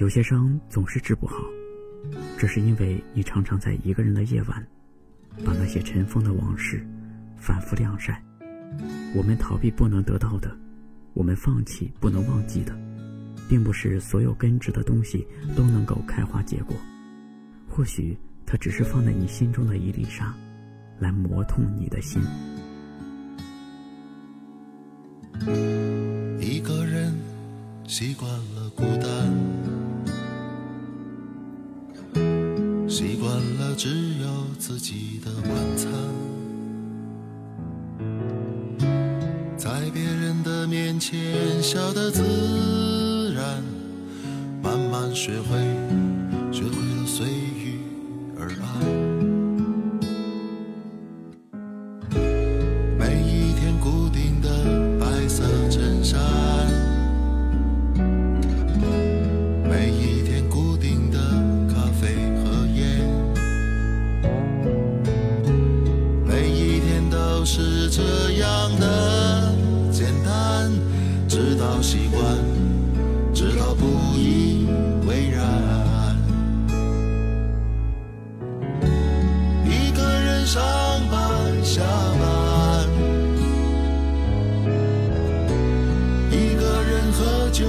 有些伤总是治不好，这是因为你常常在一个人的夜晚，把那些尘封的往事反复晾晒。我们逃避不能得到的，我们放弃不能忘记的，并不是所有根植的东西都能够开花结果。或许它只是放在你心中的一粒沙，来磨痛你的心。一个人习惯了孤单，习惯了只有自己的晚餐，在别人的面前笑得自然，慢慢学会，学会了随遇而安。是这样的简单，直到习惯，直到不以为然。一个人上班下班，一个人喝酒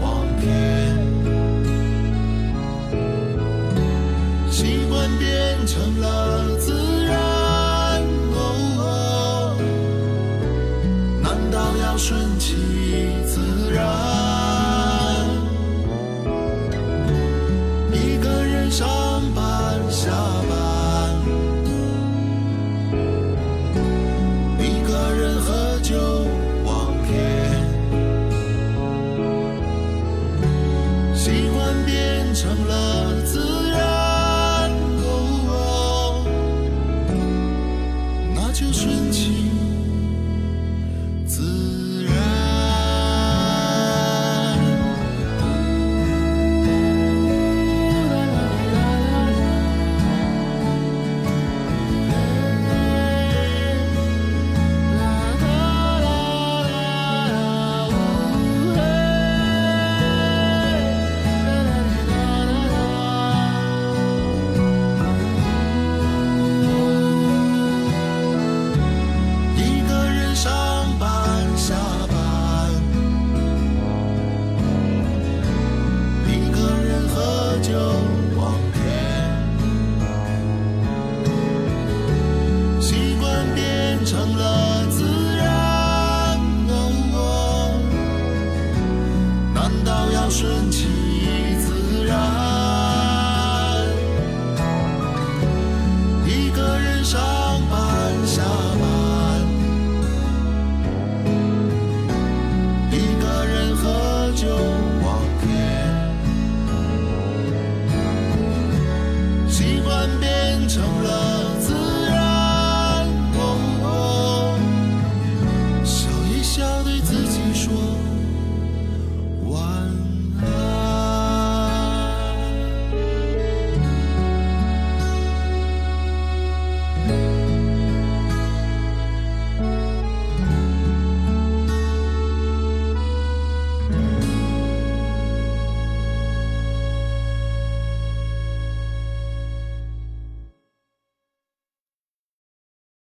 望天，习惯变成了自瞬间转变成了